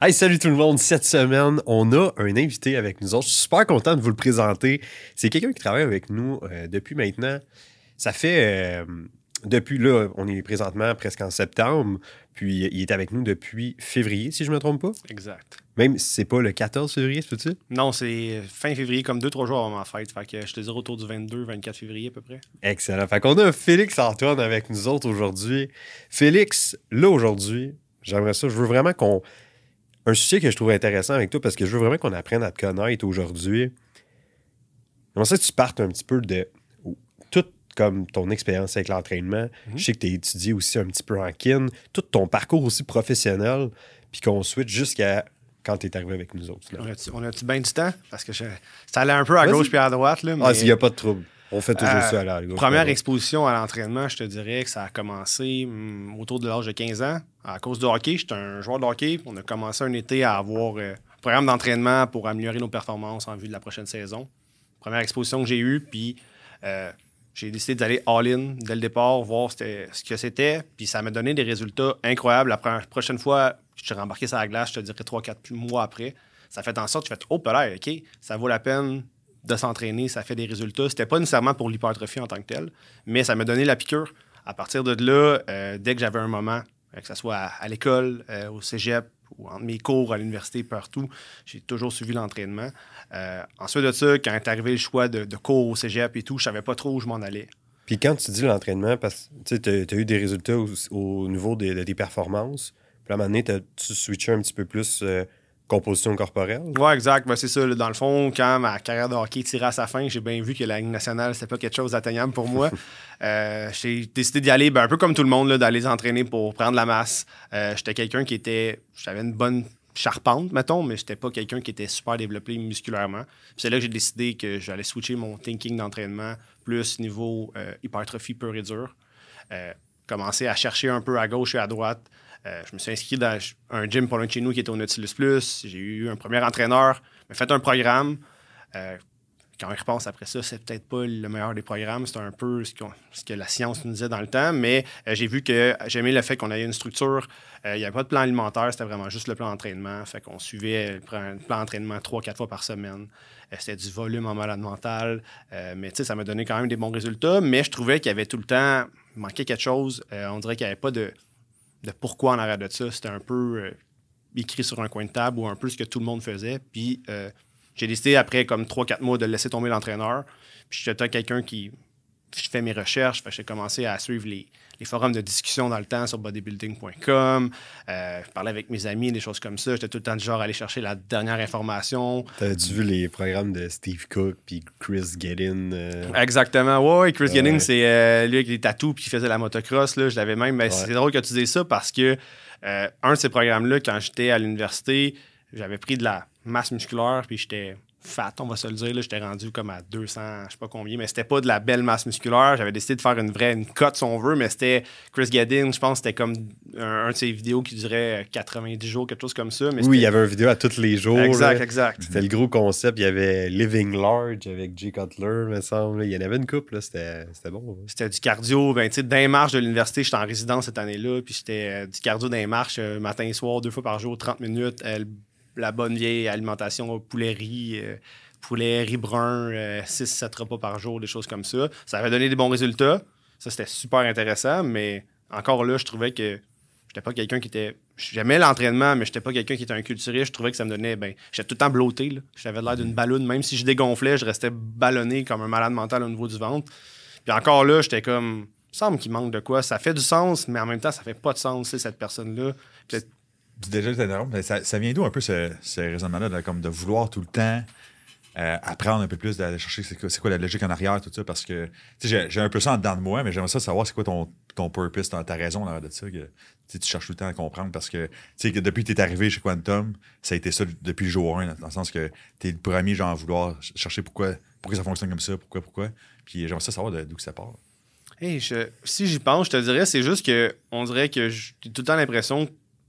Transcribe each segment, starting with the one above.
Hey, salut tout le monde. Cette semaine, on a un invité avec nous autres. Je suis super content de vous le présenter. C'est quelqu'un qui travaille avec nous euh, depuis maintenant. Ça fait. euh, depuis là, on est présentement presque en septembre. Puis il est avec nous depuis février, si je me trompe pas. Exact. Même si c'est pas le 14 février, c'est tu Non, c'est fin février, comme deux, trois jours avant ma fête. Fait que je te dirais autour du 22, 24 février à peu près. Excellent. Fait qu'on a Félix Antoine avec nous autres aujourd'hui. Félix, là aujourd'hui, j'aimerais ça. Je veux vraiment qu'on. Un sujet que je trouve intéressant avec toi parce que je veux vraiment qu'on apprenne à te connaître aujourd'hui. J'aimerais ça que tu partes un petit peu de tout comme ton expérience avec l'entraînement. Je sais que tu as étudié aussi un petit peu en kin, tout ton parcours aussi professionnel, puis qu'on switch jusqu'à quand tu es arrivé avec nous autres. là. On a-tu bien du temps? Parce que je- ça allait un peu à gauche puis à droite. Là, Ah, mais, il n'y a pas de trouble. On fait toujours Euh, ça à la. Première exposition à l'entraînement, je te dirais que ça a commencé hum, autour de l'âge de 15 ans. À cause du hockey, j'étais un joueur de hockey. On a commencé un été à avoir euh, un programme d'entraînement pour améliorer nos performances en vue de la prochaine saison. Première exposition que j'ai eue, puis euh, j'ai décidé d'aller all-in dès le départ, voir ce que c'était. Puis ça m'a donné des résultats incroyables. La prochaine fois, je suis rembarqué sur la glace, je te dirais 3-4 mois après. Ça fait en sorte que je fais Oh, peut OK, ça vaut la peine de s'entraîner, ça fait des résultats. C'était pas nécessairement pour l'hypertrophie en tant que tel, mais ça m'a donné la piqûre. À partir de là, euh, dès que j'avais un moment, euh, que ce soit à, l'école, euh, au cégep ou entre mes cours à l'université, partout, j'ai toujours suivi l'entraînement. Ensuite de ça, quand est arrivé le choix de, cours au cégep et tout, je savais pas trop où je m'en allais. Puis quand tu dis l'entraînement, parce que tu as, eu des résultats au, au niveau des, performances, puis à un moment donné, tu switché un petit peu plus composition corporelle. Ouais, exact. Ben, c'est ça. là. Dans le fond, quand ma carrière de hockey tirait à sa fin, j'ai bien vu que la Ligue nationale, c'était pas quelque chose d'atteignable pour moi. Euh, j'ai décidé d'y aller, ben, un peu comme tout le monde, d'aller s'entraîner pour prendre la masse. Euh, j'étais quelqu'un qui était. J'avais une bonne charpente, mettons, mais j'étais pas quelqu'un qui était super développé musculairement. C'est là que j'ai décidé que j'allais switcher mon thinking d'entraînement plus niveau euh, hypertrophie pure et dure. Commencer à chercher un peu à gauche et à droite. Euh, je me suis inscrit dans un gym pas loin de chez nous qui était au Nautilus Plus. J'ai eu un premier entraîneur, m'a fait un programme. Euh, quand on y repense après ça, c'est peut-être pas le meilleur des programmes. C'est un peu ce, que la science nous disait dans le temps, mais euh, j'ai vu que j'aimais le fait qu'on avait une structure. Il n'y avait pas de plan alimentaire, c'était vraiment juste le plan d'entraînement. Fait qu'on suivait le plan d'entraînement trois, quatre fois par semaine. C'était du volume en malade mental. Mais tu sais, ça m'a donné quand même des bons résultats. Mais je trouvais qu'il y avait tout le temps, manquait quelque chose. On dirait qu'il n'y avait pas de, de pourquoi en arrière de ça. C'était un peu euh, écrit sur un coin de table ou un peu ce que tout le monde faisait. Puis euh, j'ai décidé, après comme 3-4 mois, de laisser tomber l'entraîneur. Puis j'étais quelqu'un qui. Je fais mes recherches. J'ai commencé à suivre les, les forums de discussion dans le temps sur bodybuilding.com. Euh, je parlais avec mes amis, des choses comme ça. J'étais tout le temps du genre à aller chercher la dernière information. T'as-tu vu les programmes de Steve Cook puis Chris Gedin? euh, Exactement. Ouais, ouais, Chris Ouais. C'est euh, lui avec les tatous puis qui faisait la motocross. Là, je l'avais même. mais Ouais. C'est drôle que tu dises ça parce que un de ces programmes-là, quand j'étais à l'université, j'avais pris de la masse musculaire puis j'étais fat, on va se le dire. là. J'étais rendu comme à 200, je sais pas combien, mais c'était pas de la belle masse musculaire. J'avais décidé de faire une vraie une cote, si on veut, mais c'était Chris Gaddin, je pense que c'était comme un, un de ses vidéos qui durait 90 jours, quelque chose comme ça. Mais Oui, il y avait une vidéo à tous les jours. Exact, là. exact. C'était le gros concept. Il y avait Living Large avec Jay Cutler, me semble. Il y en avait une couple. là. C'était bon. hein. C'était du cardio. Ben, tu sais, dans les marches de l'université, j'étais en résidence cette année-là. Puis c'était euh, du cardio dans les marches, euh, matin et soir, deux fois par jour, 30 minutes. Euh, la bonne vieille alimentation, poulet riz, euh, poulet riz brun, 6-7 repas par jour, des choses comme ça. Ça avait donné des bons résultats. Ça, c'était super intéressant. Mais encore là, je trouvais que j'étais pas quelqu'un qui était. J'aimais l'entraînement, mais j'étais pas quelqu'un qui était un culturiste. Je trouvais que ça me donnait. Ben, j'étais tout le temps blotté. J'avais l'air d'une ballonne. Même si je dégonflais, je restais ballonné comme un malade mental au niveau du ventre. Puis encore là, j'étais comme. Il me semble qu'il manque de quoi. Ça fait du sens, mais en même temps, ça fait pas de sens, cette personne-là. Déjà, mais ça, vient d'où un peu ce, raisonnement-là, comme de vouloir tout le temps euh, apprendre un peu plus, d'aller chercher c'est quoi, la logique en arrière, tout ça, parce que j'ai, un peu ça en dedans de moi, mais j'aimerais ça savoir c'est quoi ton, ton purpose, ta, raison en de ça, que tu cherches tout le temps à comprendre, parce que que depuis que tu es arrivé chez Quantum, ça a été ça depuis le jour 1, dans le sens que tu es le premier genre à vouloir ch- chercher pourquoi, pourquoi ça fonctionne comme ça, pourquoi, pourquoi, puis j'aimerais ça savoir d'où ça part. Hey, je- si j'y pense, je te dirais, c'est juste que on dirait que j'ai tout le temps l'impression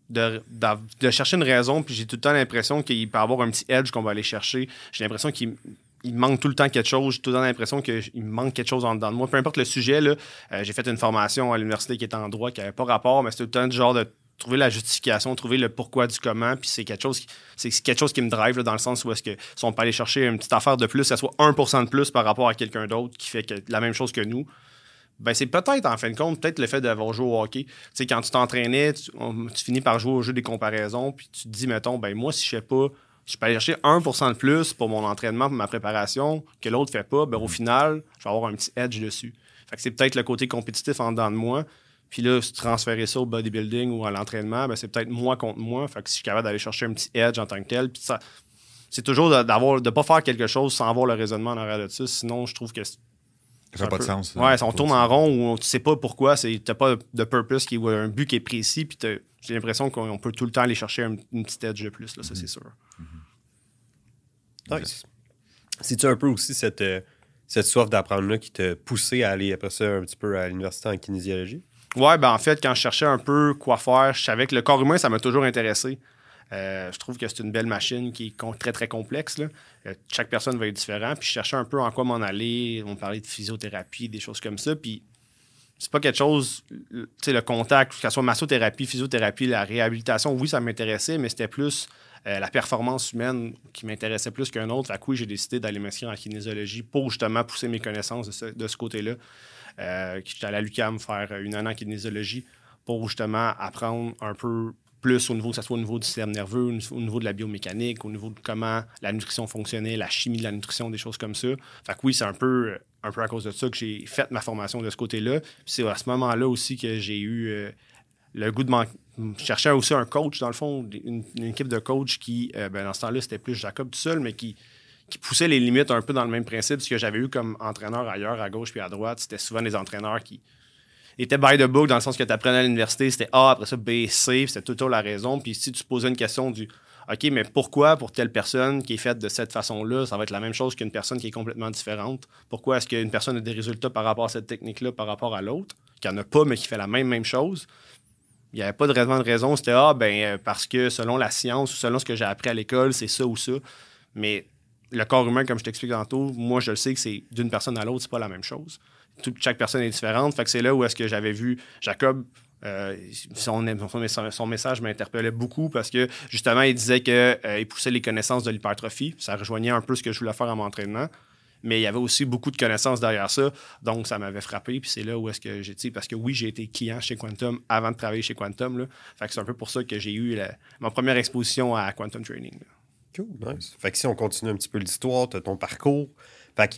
de, chercher une raison, puis j'ai tout le temps l'impression qu'il peut avoir un petit edge qu'on va aller chercher. J'ai l'impression qu'il manque tout le temps quelque chose. J'ai tout le temps l'impression qu'il manque quelque chose en dedans de moi. Peu importe le sujet, euh, j'ai fait une formation à l'université qui était en droit, qui n'avait pas rapport, mais c'était tout le temps du genre de trouver la justification, trouver le pourquoi du comment, puis c'est quelque chose qui, c'est quelque chose qui me drive dans le sens où est-ce que si on peut aller chercher une petite affaire de plus, ça soit 1% de plus par rapport à quelqu'un d'autre qui fait la même chose que nous, ben c'est peut-être en fin de compte, peut-être le fait d'avoir joué au hockey. Quand tu t'entraînais, tu, finis par jouer au jeu des comparaisons, puis tu te dis, mettons, ben moi, si je sais pas, je peux aller chercher 1% de plus pour mon entraînement, pour ma préparation, que l'autre fait pas, ben au final, je vais avoir un petit edge dessus. C'est peut-être le côté compétitif en dedans de moi. Puis là, si transférer ça au bodybuilding ou à l'entraînement, ben c'est peut-être moi contre moi. Fait que si je suis capable d'aller chercher un petit edge en tant que tel, puis ça, c'est toujours d'avoir de pas faire quelque chose sans avoir le raisonnement en arrière de ça. Sinon, je trouve que ça n'a pas de sens. Ouais, on tourne en rond ou tu sais pas pourquoi, tu n'as pas de purpose, qui, un but qui est précis, puis j'ai l'impression qu'on peut tout le temps aller chercher une petite edge de plus, là, ça c'est sûr. Mm-hmm. Nice. C'est-tu un peu aussi cette, euh, cette soif d'apprendre-là qui t'a poussé à aller après ça un petit peu à l'université en kinésiologie? Ouais, ben en fait, quand je cherchais un peu quoi faire, je savais que le corps humain, ça m'a toujours intéressé. Euh, je trouve que c'est une belle machine qui est très, très complexe. Euh, chaque personne va être différente. Puis je cherchais un peu en quoi m'en aller. On parlait de physiothérapie, des choses comme ça. Puis c'est pas quelque chose, tu sais, le contact, que ce soit massothérapie, physiothérapie, la réhabilitation, oui, ça m'intéressait, mais c'était plus euh, la performance humaine qui m'intéressait plus qu'un autre. À coup, j'ai décidé d'aller m'inscrire en kinésiologie pour justement pousser mes connaissances de ce, côté-là. J'étais allé à l'UCAM faire une année en kinésiologie pour justement apprendre un peu plus au niveau, que ce soit au niveau du système nerveux, au niveau de la biomécanique, au niveau de comment la nutrition fonctionnait, la chimie de la nutrition, des choses comme ça. Fait que oui, c'est un peu, un peu à cause de ça que j'ai fait ma formation de ce côté-là. c'est à ce moment-là aussi que j'ai eu euh, le goût de chercher aussi un coach, dans le fond, une, équipe de coach qui, euh, ben, dans ce temps-là, c'était plus Jacob tout seul, mais qui, qui poussait les limites un peu dans le même principe. Ce que j'avais eu comme entraîneur ailleurs, à gauche puis à droite, c'était souvent des entraîneurs qui était by the book dans le sens que tu apprenais à l'université, c'était A, après ça B, C, c'était tout la raison. Puis si tu posais une question du OK, mais pourquoi pour telle personne qui est faite de cette façon-là, ça va être la même chose qu'une personne qui est complètement différente? Pourquoi est-ce qu'une personne a des résultats par rapport à cette technique-là, par rapport à l'autre, qui n'en a pas, mais qui fait la même, même chose? Il n'y avait pas de raison de raison. C'était Ah, ben, euh, parce que selon la science ou selon ce que j'ai appris à l'école, c'est ça ou ça. Mais le corps humain, comme je t'explique tantôt, moi, je le sais que c'est d'une personne à l'autre, c'est pas la même chose chaque personne est différente. Fait que c'est là où est-ce que j'avais vu Jacob. Euh, son, son, message m'interpellait beaucoup parce que justement, il disait qu'il euh, poussait les connaissances de l'hypertrophie. Ça rejoignait un peu ce que je voulais faire à mon entraînement. Mais il y avait aussi beaucoup de connaissances derrière ça. Donc, ça m'avait frappé. Puis c'est là où est-ce que j'ai, parce que oui, j'ai été client chez Quantum avant de travailler chez Quantum. Là. Fait que c'est un peu pour ça que j'ai eu ma première exposition à Quantum Training. Cool, nice. Fait que si on continue un petit peu l'histoire, de ton parcours. Fait que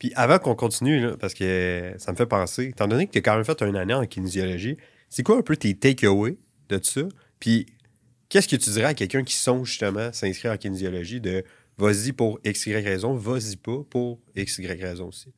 puis avant qu'on continue, parce que ça me fait penser, étant donné que tu as quand même fait un année en kinésiologie, c'est quoi un peu tes takeaways de tout ça? Puis qu'est-ce que tu dirais à quelqu'un qui songe justement s'inscrire en kinésiologie de vas-y pour X, Y raison, vas-y pas pour X, Y raison aussi?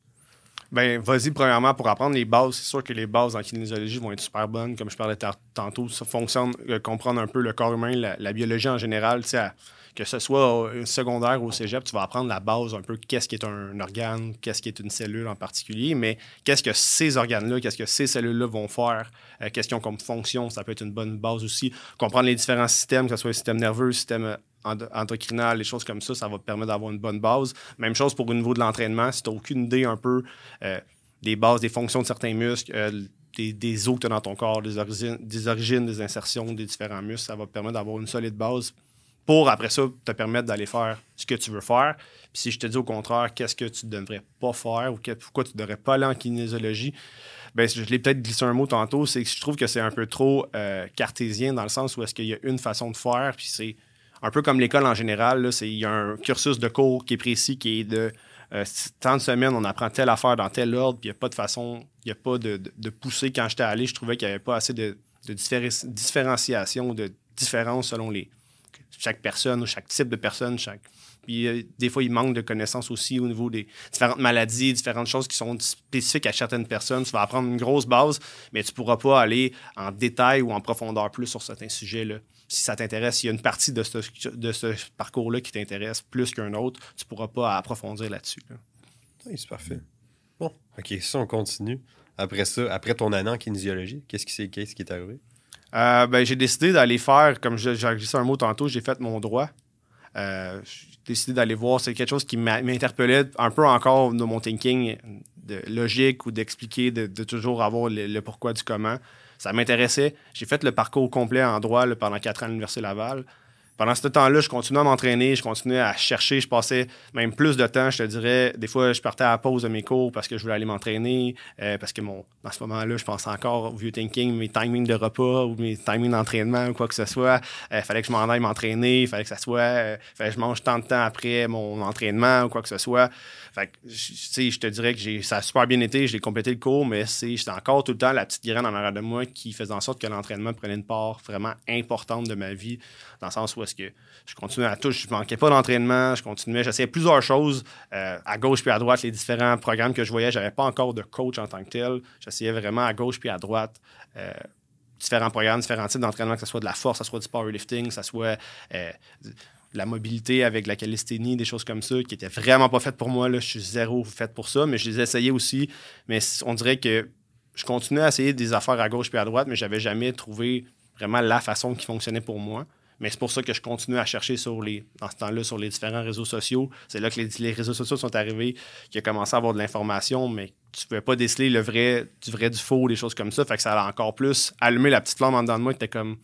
Ben, vas-y, premièrement, pour apprendre les bases. C'est sûr que les bases en kinésiologie vont être super bonnes. Comme je parlais tantôt, ça fonctionne, euh, comprendre un peu le corps humain, la, la biologie en général, tu sais, que ce soit au secondaire ou au cégep, tu vas apprendre la base un peu qu'est-ce qui est un organe, qu'est-ce qui est une cellule en particulier, mais qu'est-ce que ces organes-là, qu'est-ce que ces cellules-là vont faire, euh, qu'est-ce qu'ils ont comme fonction, ça peut être une bonne base aussi. Comprendre les différents systèmes, que ce soit le système nerveux, le système euh, endocrinal, les choses comme ça, ça va te permettre d'avoir une bonne base. Même chose pour au niveau de l'entraînement, si tu n'as aucune idée un peu euh, des bases, des fonctions de certains muscles, des, des, os que tu as dans ton corps, des origines, des origines, des insertions des différents muscles, ça va te permettre d'avoir une solide base pour après ça te permettre d'aller faire ce que tu veux faire. Puis si je te dis au contraire, qu'est-ce que tu ne devrais pas faire ou pourquoi tu ne devrais pas aller en kinésiologie, ben, je l'ai peut-être glissé un mot tantôt, c'est que je trouve que c'est un peu trop euh, cartésien dans le sens où est-ce qu'il y a une façon de faire, puis c'est un peu comme l'école en général, il y a un cursus de cours qui est précis, qui est de euh, tant de semaines, on apprend telle affaire dans tel ordre, puis il n'y a pas de façon, il n'y a pas de, de, pousser. Quand j'étais allé, je trouvais qu'il n'y avait pas assez de, de différenciation, de différence selon les, chaque personne ou chaque type de personne. Puis euh, des fois, il manque de connaissances aussi au niveau des différentes maladies, différentes choses qui sont spécifiques à certaines personnes. Tu vas apprendre une grosse base, mais tu ne pourras pas aller en détail ou en profondeur plus sur certains sujets-là. Si ça t'intéresse, s'il y a une partie de ce, parcours-là qui t'intéresse plus qu'un autre, tu ne pourras pas approfondir là-dessus. Oui, c'est parfait. Bon, OK, si on continue. Après ça, après ton année en kinésiologie, qu'est-ce qui, qu'est-ce qui est arrivé? Euh, ben, j'ai décidé d'aller faire, comme j'ai dit un mot tantôt, j'ai fait mon droit. Euh, j'ai décidé d'aller voir, c'est quelque chose qui m'interpellait un peu encore dans mon thinking logique ou d'expliquer, de, toujours avoir le, pourquoi du comment. ça m'intéressait. J'ai fait le parcours complet en droit pendant quatre ans à l'Université Laval. Pendant ce temps-là, je continuais à m'entraîner, je continuais à chercher, je passais même plus de temps, je te dirais. Des fois, je partais à la pause de mes cours parce que je voulais aller m'entraîner, euh, parce que mon, dans ce moment-là, je pensais encore au vieux thinking, mes timings de repas ou mes timings d'entraînement ou quoi que ce soit. Il euh, fallait que je m'en aille m'entraîner, il fallait que ça soit, euh, fallait que je mange tant de temps après mon entraînement ou quoi que ce soit. Fait que, je te dirais que ça a super bien été, j'ai complété le cours, mais j'étais encore tout le temps la petite graine en arrière de moi qui faisait en sorte que l'entraînement prenait une part vraiment importante de ma vie, dans le sens où est-ce que je continuais à tout, je manquais pas d'entraînement, je continuais, j'essayais plusieurs choses, euh, à gauche puis à droite, les différents programmes que je voyais, j'avais pas encore de coach en tant que tel, j'essayais vraiment à gauche puis à droite. Euh, différents programmes, différents types d'entraînement, que ce soit de la force, que ce soit du powerlifting, que ce soit euh, la mobilité avec la calisthénie, des choses comme ça, qui étaient vraiment pas faites pour moi. Là. Je suis zéro fait pour ça, mais je les essayais aussi. Mais on dirait que je continuais à essayer des affaires à gauche puis à droite, mais j'avais jamais trouvé vraiment la façon qui fonctionnait pour moi. Mais c'est pour ça que je continue à chercher sur les, dans ce temps-là sur les différents réseaux sociaux. C'est là que les, réseaux sociaux sont arrivés, qu'il a commencé à avoir de l'information, mais tu ne pouvais pas déceler le vrai du vrai du faux, des choses comme ça. Fait que ça a encore plus allumé la petite flamme en dedans de moi qui était comme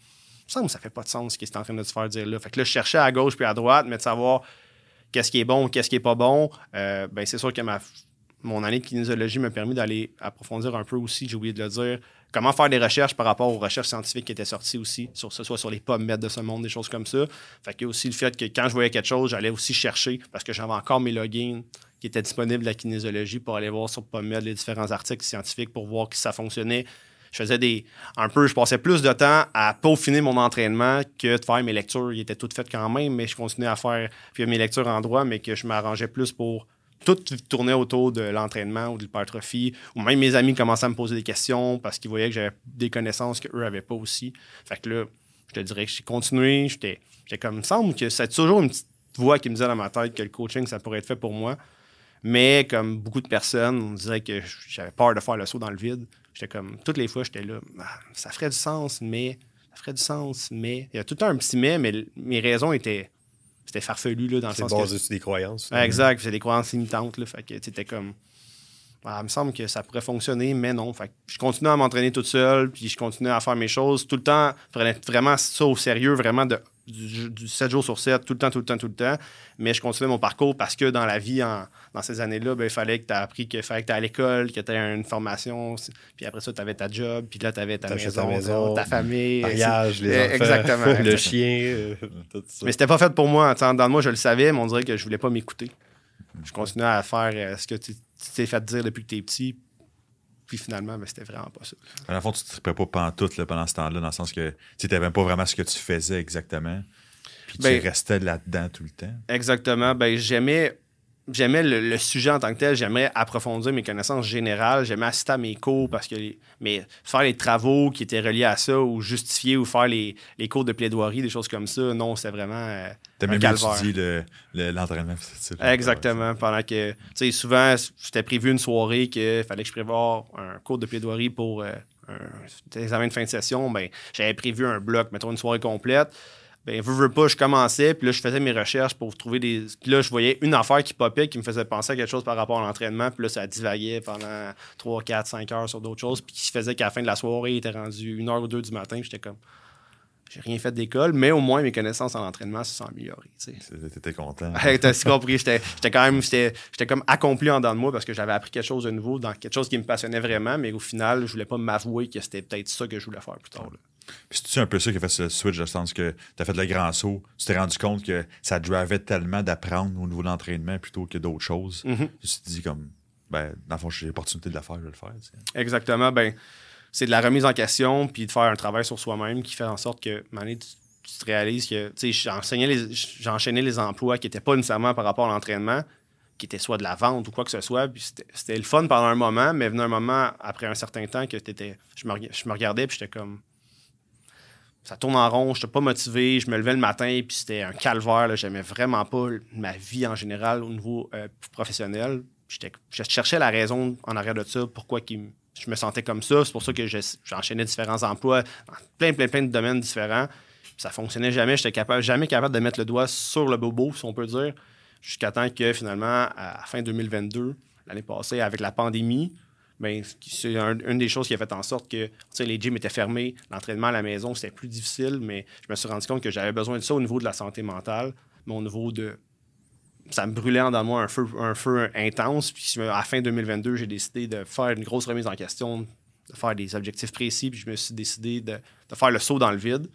ça ça fait pas de sens ce qu'il est en train de se faire dire là. Fait que là, je cherchais à gauche puis à droite, mais de savoir qu'est-ce qui est bon, qu'est-ce qui est pas bon, euh, ben c'est sûr que ma, mon année de kinésiologie m'a permis d'aller approfondir un peu aussi, j'ai oublié de le dire, comment faire des recherches par rapport aux recherches scientifiques qui étaient sorties aussi, sur ce soit sur les pommes de ce monde, des choses comme ça. Fait que aussi le fait que quand je voyais quelque chose, j'allais aussi chercher parce que j'avais encore mes logins qui étaient disponibles de la kinésiologie pour aller voir sur PubMed les différents articles scientifiques pour voir si ça fonctionnait, je faisais des. Un peu, je passais plus de temps à peaufiner mon entraînement que de faire mes lectures. Il était tout fait quand même, mais je continuais à faire mes lectures en droit, mais que je m'arrangeais plus pour tout tourner autour de l'entraînement ou de l'hypertrophie. Ou même mes amis commençaient à me poser des questions parce qu'ils voyaient que j'avais des connaissances qu'eux n'avaient pas aussi. Fait que là, je te dirais que j'ai continué. J'étais comme, il me semble que c'est toujours une petite voix qui me disait dans ma tête que le coaching, ça pourrait être fait pour moi. Mais comme beaucoup de personnes, on disait que j'avais peur de faire le saut dans le vide. J'étais comme, toutes les fois, j'étais là, ah, ça ferait du sens, mais, ça ferait du sens, mais. Il y a tout un petit mais, mais mes raisons étaient, c'était farfelu, là, dans le sens. C'est basé sur des croyances. exact, c'est des croyances limitantes, là. Fait que, c'était comme. Ah, il me semble que ça pourrait fonctionner, mais non. Fait je continuais à m'entraîner toute seule, puis je continuais à faire mes choses tout le temps, vraiment ça au sérieux, vraiment de du, 7 jours sur 7, tout le temps, tout le temps, tout le temps. Mais je continuais mon parcours parce que dans la vie, dans ces années-là, ben, il fallait que tu aies appris qu'il fallait que tu à l'école, que tu aies une formation. Puis après ça, tu avais ta job, puis là, tu avais ta maison, ta, famille. Mariage, les enfants, Exactement. le chien, euh, tout ça. Mais c'était pas fait pour moi. Dans moi, je le savais, mais on dirait que je voulais pas m'écouter. Je continuais à faire euh, ce que tu t'es fait dire depuis que tu es petit, puis finalement, ben, c'était vraiment pas ça. À la fin, tu ne te pas pantoute là, pendant ce temps-là, dans le sens que tu n'avais pas vraiment ce que tu faisais exactement. Puis tu ben, restais là-dedans tout le temps. Exactement. Ben, j'aimais j'aimais le, sujet en tant que tel, j'aimais approfondir mes connaissances générales, j'aimais assister à mes cours parce que mais faire les travaux qui étaient reliés à ça ou justifier ou faire les, cours de plaidoirie, des choses comme ça, non, c'était vraiment euh, T'as même étudié l'entraînement. Exactement. Pendant que, tu sais, souvent, c'était prévu une soirée qu'il fallait que je prévoie un cours de plaidoirie pour euh, un examen de fin de session. Ben, j'avais prévu un bloc, mettons une soirée complète ben, veux, veux pas, je commençais, puis là, je faisais mes recherches pour trouver des. Puis là, je voyais une affaire qui popait, qui me faisait penser à quelque chose par rapport à l'entraînement, puis là, ça divaguait pendant 3, 4, 5 heures sur d'autres choses, puis qui faisait qu'à la fin de la soirée, il était rendu une heure ou deux du matin, j'étais comme. J'ai rien fait d'école, mais au moins mes connaissances en entraînement se sont améliorées. T'étais content. T'as compris. J'étais quand même j'étais comme accompli en dedans de moi parce que j'avais appris quelque chose de nouveau dans quelque chose qui me passionnait vraiment, mais au final, je voulais pas m'avouer que c'était peut-être ça que je voulais faire plus tard. Puis c'est un peu ça qui a fait ce switch, dans le sens que tu as fait le grand saut, tu t'es rendu compte que ça drivait tellement d'apprendre au niveau de l'entraînement plutôt que d'autres choses? Tu te dis comme, ben, dans le fond, j'ai l'opportunité de le faire, je vais le faire. Exactement. Ben, c'est de la remise en question, puis de faire un travail sur soi-même qui fait en sorte que, tu, tu te réalises que, tu sais, j'enchaînais les emplois qui n'étaient pas nécessairement par rapport à l'entraînement, qui étaient soit de la vente ou quoi que ce soit. Puis c'était le fun pendant un moment, mais venait un moment, après un certain temps, que je me, je me regardais, puis j'étais comme, ça tourne en rond, je n'étais pas motivé, je me levais le matin, puis c'était un calvaire. J'aimais vraiment pas ma vie en général au niveau euh, professionnel. Je cherchais la raison en arrière de ça, pourquoi je me sentais comme ça. C'est pour ça que j'enchaînais différents emplois dans plein, plein, plein de domaines différents. ça fonctionnait jamais. J'étais capable, jamais capable de mettre le doigt sur le bobo, si on peut dire, jusqu'à temps que finalement, à fin 2022, l'année passée, avec la pandémie, ben, c'est une des choses qui a fait en sorte que les gyms étaient fermés, l'entraînement à la maison, c'était plus difficile, mais je me suis rendu compte que j'avais besoin de ça au niveau de la santé mentale, mais au niveau de. Ça me brûlait en moi un feu, intense. Puis à la fin 2022, j'ai décidé de faire une grosse remise en question, de faire des objectifs précis, puis je me suis décidé de faire le saut dans le vide.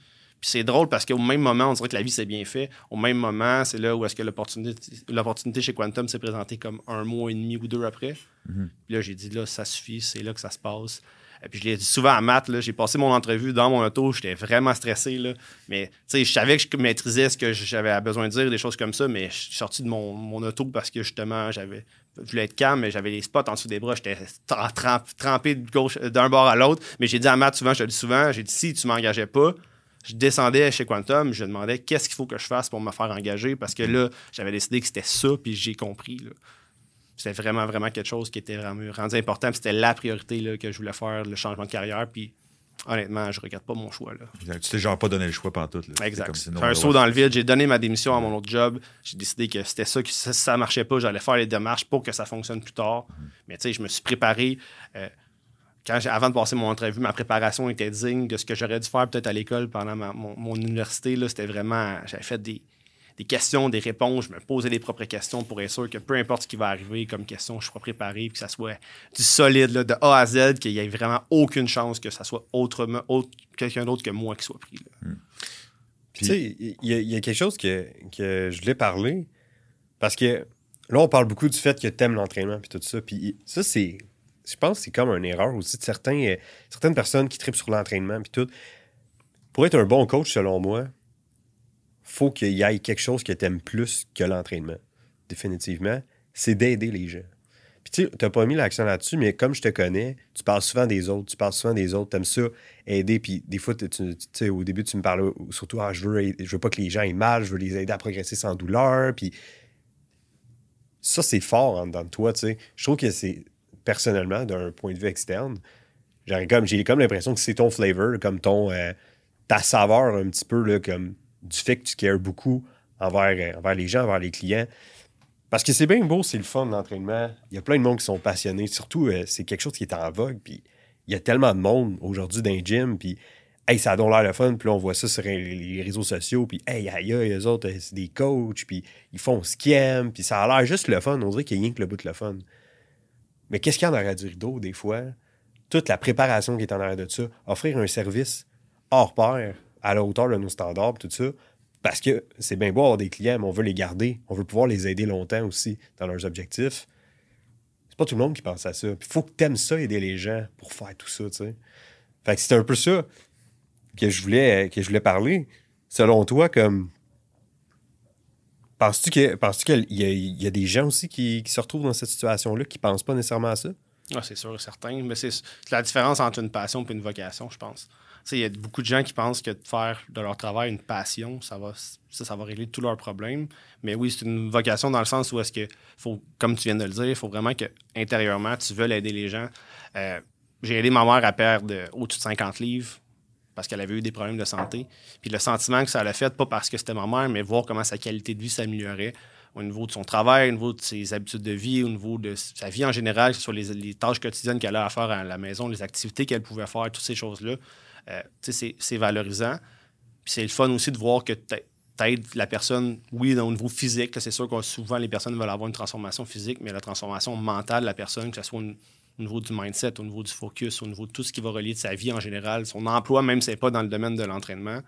Puis c'est drôle parce qu'au même moment, on dirait que la vie s'est bien fait. Au même moment, c'est là où est-ce que l'opportunité chez Quantum s'est présentée comme un mois et demi ou deux après. Mhm. Puis là, j'ai dit, là, ça suffit, c'est là que ça se passe. Et puis je l'ai dit souvent à Matt, j'ai passé mon entrevue dans mon auto, j'étais vraiment stressé. Là, mais je savais que je maîtrisais ce que j'avais besoin de dire, des choses comme ça, mais je suis sorti de mon, mon auto parce que justement, j'avais voulais être calme, mais j'avais les spots en dessous des bras. J'étais trempé de gauche d'un bord à l'autre. Mais j'ai dit à Matt souvent, je te dis souvent, j'ai dit si tu m'engageais pas, je descendais chez Quantum, je demandais qu'est-ce qu'il faut que je fasse pour me faire engager parce que là, j'avais décidé que c'était ça, puis j'ai compris. C'était vraiment, vraiment quelque chose qui était vraiment rendu important. C'était la priorité là, que je voulais faire, le changement de carrière. Puis honnêtement, je regrette pas mon choix. Là. Tu t'es genre pas donné le choix pendant tout. Exact. C'est un saut dans le vide. J'ai donné ma démission à mon autre job. J'ai décidé que c'était ça, que si ça, marchait pas, j'allais faire les démarches pour que ça fonctionne plus tard. Mm-hmm. Mais tu sais, je me suis préparé. Euh, quand avant de passer mon entrevue, ma préparation était digne de ce que j'aurais dû faire peut-être à l'école pendant mon, université. C'était vraiment. J'avais fait des, questions, des réponses. Je me posais des propres questions pour être sûr que peu importe ce qui va arriver comme question, je sois préparé, que ça soit du solide de A à Z, qu'il n'y ait vraiment aucune chance que ça soit autrement, autre, quelqu'un d'autre que moi qui soit pris. Hmm. Tu sais, il y, a quelque chose que, que je voulais parler parce que là, on parle beaucoup du fait que tu aimes l'entraînement et tout ça. Puis ça, c'est je pense que c'est comme une erreur aussi de certains, euh, certaines personnes qui tripent sur l'entraînement puis tout. Pour être un bon coach, selon moi, faut qu'il y ait quelque chose que tu aimes plus que l'entraînement. Définitivement. C'est d'aider les gens. Puis tu n'as pas mis l'accent là-dessus, mais comme je te connais, tu parles souvent des autres, tu parles souvent des autres, tu aimes ça, aider. Puis des fois, tu, au début, tu me parlais surtout, ah, je veux, je veux pas que les gens aient mal, je veux les aider à progresser sans douleur. Puis ça, c'est fort en toi, tu sais. Je trouve que c'est personnellement, d'un point de vue externe, j'ai comme, comme l'impression que c'est ton flavor, comme ton euh, ta saveur un petit peu là, comme du fait que tu cares beaucoup envers, euh, envers les gens, envers les clients. Parce que c'est bien beau, c'est le fun l'entraînement. Il y a plein de monde qui sont passionnés. Surtout, euh, c'est quelque chose qui est en vogue. Puis il y a tellement de monde aujourd'hui dans les gyms. Puis hey, ça a donc l'air le fun. Puis on voit ça sur les réseaux sociaux. Puis hey, aïe, eux autres, c'est des coachs. Puis ils font ce qu'ils aiment. Puis ça a l'air juste le fun. On dirait qu'il y a rien que le bout de le fun. Mais qu'est-ce qu'il y a en arrière du rideau, des fois? Toute la préparation qui est en arrière de ça, offrir un service hors pair, à la hauteur de nos standards, tout ça, parce que c'est bien beau avoir des clients, mais on veut les garder. On veut pouvoir les aider longtemps aussi dans leurs objectifs. C'est pas tout le monde qui pense à ça. Il faut que tu aimes ça, aider les gens pour faire tout ça, tu sais. Fait que c'est un peu ça que je voulais, que je voulais parler. Selon toi, comme Penses-tu qu'il y, a des gens aussi qui, se retrouvent dans cette situation-là qui ne pensent pas nécessairement à ça? Ah, c'est sûr, certain. Mais c'est la différence entre une passion et une vocation, je pense. Il y a beaucoup de gens qui pensent que de faire de leur travail une passion, ça va, ça, va régler tous leurs problèmes. Mais oui, c'est une vocation dans le sens où est-ce que, faut, comme tu viens de le dire, il faut vraiment que intérieurement, tu veux aider les gens. Euh, j'ai aidé ma mère à perdre au-dessus de 50 livres parce qu'elle avait eu des problèmes de santé. Puis le sentiment que ça l'a fait, pas parce que c'était ma mère, mais voir comment sa qualité de vie s'améliorait au niveau de son travail, au niveau de ses habitudes de vie, au niveau de sa vie en général, sur les, les tâches quotidiennes qu'elle a à faire à la maison, les activités qu'elle pouvait faire, toutes ces choses-là. Euh, c'est valorisant. Puis c'est le fun aussi de voir que tu aides la personne, oui, au niveau physique. C'est sûr que souvent les personnes veulent avoir une transformation physique, mais la transformation mentale de la personne, que ce soit une, au niveau du mindset, au niveau du focus, au niveau de tout ce qui va relier de sa vie en général, son emploi, même si ce n'est pas dans le domaine de l'entraînement,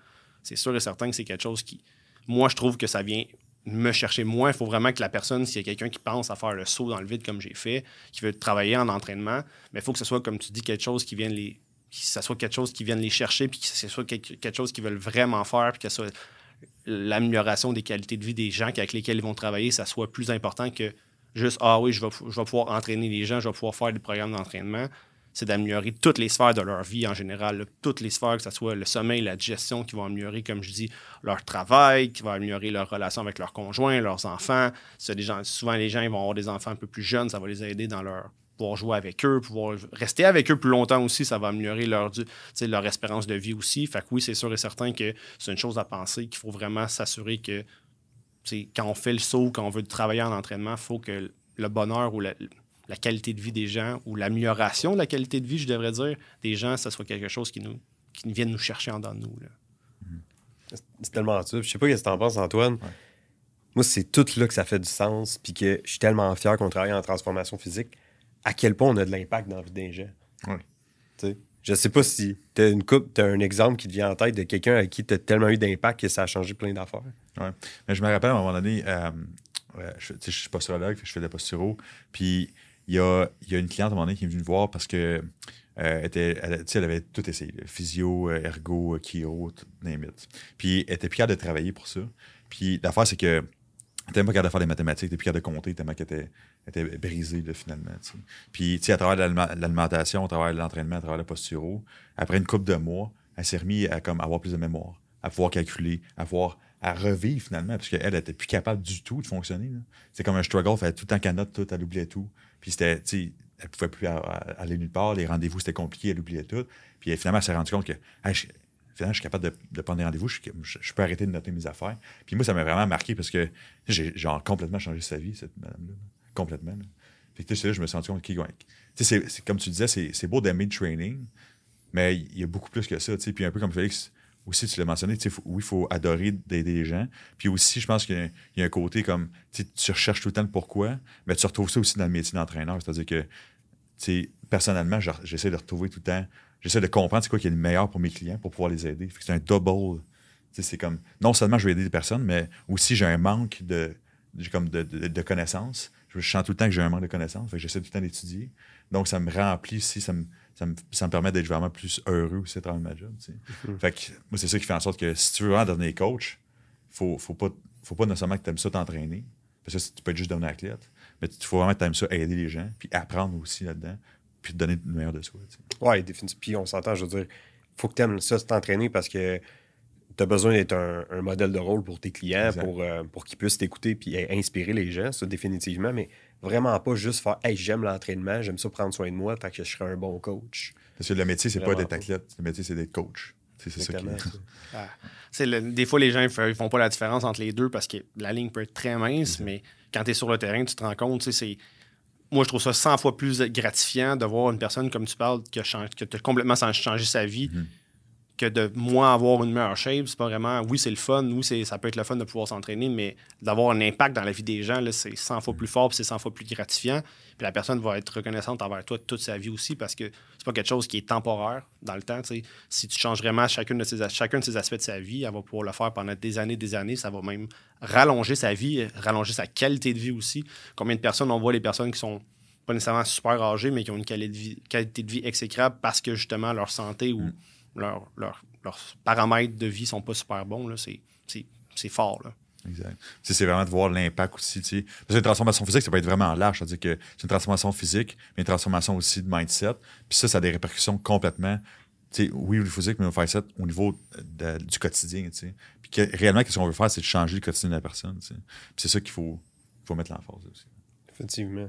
c'est sûr et certain que c'est quelque chose qui, moi, je trouve que ça vient me chercher moins. Il faut vraiment que la personne, s'il y a quelqu'un qui pense à faire le saut dans le vide comme j'ai fait, qui veut travailler en entraînement, mais il faut que ce soit, comme tu dis, quelque chose qui vienne les. Que ça soit quelque chose qui vienne les chercher, puis que ce soit quelque chose qu'ils veulent vraiment faire, puis que ce soit l'amélioration des qualités de vie des gens avec lesquels ils vont travailler, ça soit plus important que juste Ah oui, je vais, je vais pouvoir entraîner les gens, je vais pouvoir faire des programmes d'entraînement. C'est d'améliorer toutes les sphères de leur vie en général. Toutes les sphères, que ce soit le sommeil, la digestion, qui vont améliorer, comme je dis, leur travail, qui va améliorer leur relation avec leurs conjoints, leurs enfants. Souvent, les gens ils vont avoir des enfants un peu plus jeunes, ça va les aider dans leur pouvoir jouer avec eux, pouvoir rester avec eux plus longtemps aussi, ça va améliorer leur, leur espérance de vie aussi. Fait que oui, c'est sûr et certain que c'est une chose à penser, qu'il faut vraiment s'assurer que quand on fait le saut, quand on veut travailler en entraînement, il faut que le bonheur ou la qualité de vie des gens ou l'amélioration de la qualité de vie, je devrais dire, des gens, ça soit quelque chose qui nous qui vienne nous chercher en dedans de nous. là. C'est tellement ça. Je sais pas ce que t'en penses, Antoine. Moi, c'est tout là que ça fait du sens, puis que je suis tellement fier qu'on travaille en transformation physique, à quel point on a de l'impact dans la vie des gens. Ouais. Tu Je sais pas si t'as une coupe, t'as un exemple qui te vient en tête de quelqu'un avec qui t'as tellement eu d'impact que ça a changé plein d'affaires. Ouais. Mais je me rappelle à un moment donné, euh, je, tu suis posturologue, je fais de la posturo. Puis il y a, y a une cliente à un moment donné qui est venue me voir parce que euh, elle, tu avait tout essayé physio, euh, ergo, chiro, it. Puis elle était plus capable de travailler pour ça. Puis l'affaire, c'est que même pas capable de faire des mathématiques, était plus capable de compter tellement qu'elle était, était brisée là, finalement. tu sais. Puis tu sais, à travers l'alimentation, à travers l'entraînement, à travers le posturo, après une couple de mois, elle s'est remise à comme, avoir plus de mémoire, à pouvoir calculer, à pouvoir à revivre finalement, parce qu'elle était plus capable du tout de fonctionner. C'est comme un struggle, elle faisait tout qu'elle note tout, elle oubliait tout. Puis c'était, elle pouvait plus aller nulle part, les rendez-vous c'était compliqué, elle oubliait tout. Puis elle, finalement, elle s'est rendue compte que je, finalement, je suis capable de, prendre des rendez-vous, je, peux arrêter de noter mes affaires. Puis moi, ça m'a vraiment marqué parce que j'ai complètement changé sa vie, cette madame-là. Complètement. là. C'est là, je me suis rendu compte que, ouais, c'est- comme tu disais, c'est beau d'aimer le training, mais il y a beaucoup plus que ça. Puis un peu comme Félix, aussi, tu l'as mentionné, faut- oui, il faut adorer d'aider les gens. Puis aussi, je pense qu'il y, a un- côté comme, tu recherches tout le temps le pourquoi, mais tu retrouves ça aussi dans le métier d'entraîneur. C'est-à-dire que, personnellement, je- j'essaie de retrouver tout le temps, j'essaie de comprendre c'est quoi qui est le meilleur pour mes clients pour pouvoir les aider. Fait que C'est un double. C'est comme, non seulement je vais aider des personnes, mais aussi j'ai un manque de- de connaissances. Je, sens tout le temps que j'ai un manque de connaissances. Fait que j'essaie tout le temps d'étudier. Donc, ça me remplit aussi, ça me, ça me, ça me permet d'être vraiment plus heureux aussi à travers ma job. tu sais. Fait que moi, c'est ça qui fait en sorte que si tu veux vraiment devenir coach, faut, faut pas, faut pas nécessairement que tu aimes ça t'entraîner. Parce que tu peux être juste devenir athlète. Mais il faut vraiment que tu aimes ça aider les gens, puis apprendre aussi là-dedans, puis te donner le meilleur de soi. tu sais. Ouais, définitivement. Puis on s'entend, je veux dire, faut que tu aimes ça, t'entraîner parce que tu as besoin d'être un, un modèle de rôle pour tes clients, Exact. pour, euh, pour qu'ils puissent t'écouter puis euh, inspirer les gens, ça définitivement, mais vraiment pas juste faire Hey, j'aime l'entraînement, j'aime ça prendre soin de moi, fait que je serai un bon coach. Parce que le métier, c'est pas d'être athlète, le métier, c'est d'être coach. C'est ça qui. Ah. Le- des fois, les gens ils font, pas la différence entre les deux parce que la ligne peut être très mince, mais quand tu es sur le terrain, tu te rends compte, c'est. Moi, je trouve ça 100 fois plus gratifiant de voir une personne, comme tu parles, qui a, chang- qui a complètement changé sa vie, Mhm. Que de moi avoir une meilleure shape. C'est pas vraiment. Oui, c'est le fun. Oui, ça peut être le fun de pouvoir s'entraîner, mais d'avoir un impact dans la vie des gens, c'est 100 fois plus fort c'est 100 fois plus gratifiant. Puis la personne va être reconnaissante envers toi toute sa vie aussi parce que c'est pas quelque chose qui est temporaire dans le temps. Si tu changes vraiment chacun de, ces, chacun de ces aspects de sa vie, elle va pouvoir le faire pendant des années, des années. Ça va même rallonger sa vie, rallonger sa qualité de vie aussi. Combien de personnes, on voit les personnes qui sont pas nécessairement super âgées, mais qui ont une qualité de vie, qualité de vie exécrable parce que justement leur santé ou leur- leur- leurs paramètres de vie sont pas super bons. là. C'est- C'est c'est fort. Là. Exact. C'est vraiment de voir l'impact aussi. tu sais. Parce que une transformation physique, ça peut être vraiment large. C'est-à-dire que c'est une transformation physique, mais une transformation aussi de mindset. Puis ça, ça a des répercussions complètement. tu sais, oui, le physique, mais le mindset au niveau de- du quotidien. tu sais. Puis que, réellement, ce qu'on veut faire, c'est de changer le quotidien de la personne. Puis c'est ça qu'il faut, faut mettre l'emphase aussi. Effectivement.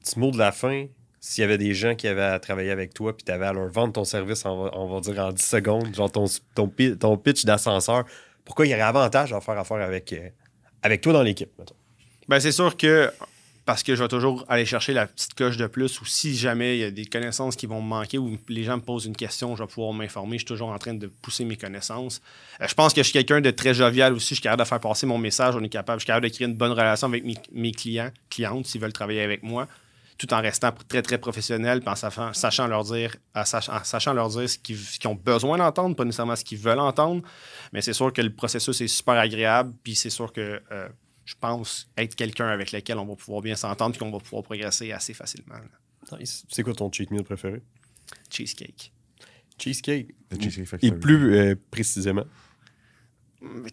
Petit mot de la fin. S'il y avait des gens qui avaient à travailler avec toi puis tu avais à leur vendre ton service, va, on va dire en 10 secondes, genre ton, ton, pi- ton pitch d'ascenseur, pourquoi il y aurait avantage à faire affaire avec, euh, toi dans l'équipe? Ben, c'est sûr que parce que je vais toujours aller chercher la petite coche de plus ou si jamais il y a des connaissances qui vont me manquer ou les gens me posent une question, je vais pouvoir m'informer. Je suis toujours en train de pousser mes connaissances. Euh, je pense que je suis quelqu'un de très jovial aussi. Je suis capable de faire passer mon message. On est capable, je suis capable de créer une bonne relation avec mes, mes clients, clientes, s'ils veulent travailler avec moi, tout en restant très, très professionnel, puis en sachant, sachant leur dire, en sach- en sachant leur dire ce qu'ils, ont besoin d'entendre, pas nécessairement ce qu'ils veulent entendre. Mais c'est sûr que le processus est super agréable, puis c'est sûr que euh, je pense être quelqu'un avec lequel on va pouvoir bien s'entendre et qu'on va pouvoir progresser assez facilement. Nice. C'est quoi ton cheat meal préféré? Cheesecake. Cheesecake? Le Cheesecake Factory. Et plus euh, précisément,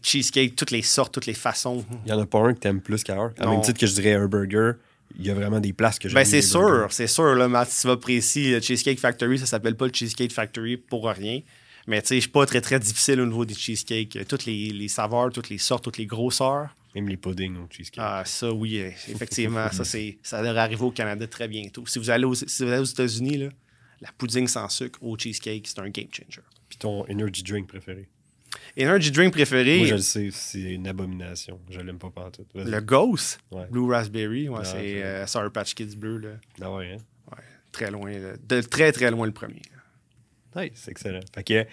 Cheesecake, toutes les sortes, toutes les façons. il n'y en a pas un que tu aimes plus qu'un. À Non. même titre que je dirais un burger, il y a vraiment des places que j'aime. Ben, c'est sûr, c'est sûr, là, Matt, si tu vas précis, le Cheesecake Factory, ça s'appelle pas le Cheesecake Factory pour rien. Mais tu sais, je suis pas très, très difficile au niveau des cheesecakes. Euh, Toutes les, les saveurs, toutes les sortes, toutes les grosseurs. Même les puddings au cheesecake. Ah, ça, oui, euh, effectivement. ça, c'est, ça devrait arriver au Canada très bientôt. Si vous allez aux, si vous allez aux États-Unis, là, la pudding sans sucre au cheesecake, c'est un game changer. Puis ton energy drink préféré? Energy drink préféré, Moi, je le sais, c'est une abomination. Je l'aime pas pantoute. Vas-y. le Ghost, Ouais. Blue Raspberry, ouais, Ah, c'est euh, Sour Patch Kids bleu, là. Ah ouais, hein? Ouais, très loin, là. de très très loin le premier. Ouais, c'est excellent. Fait que,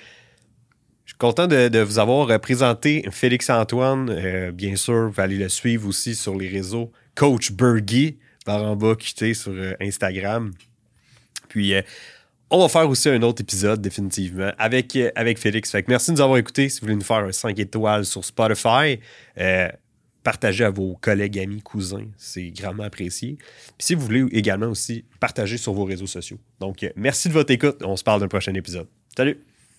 je suis content de, de vous avoir euh, présenté Félix-Antoine. Euh, bien sûr, vous allez le suivre aussi sur les réseaux. Coach Bergy, par en bas, quitté sur euh, Instagram. Puis, euh, on va faire aussi un autre épisode, définitivement, avec, euh, Félix. Merci de nous avoir écoutés. Si vous voulez nous faire un 5 étoiles sur Spotify, euh, partagez à vos collègues, amis, cousins. C'est grandement apprécié. Puis si vous voulez également aussi, partager sur vos réseaux sociaux. Donc, euh, merci de votre écoute. On se parle d'un prochain épisode. Salut!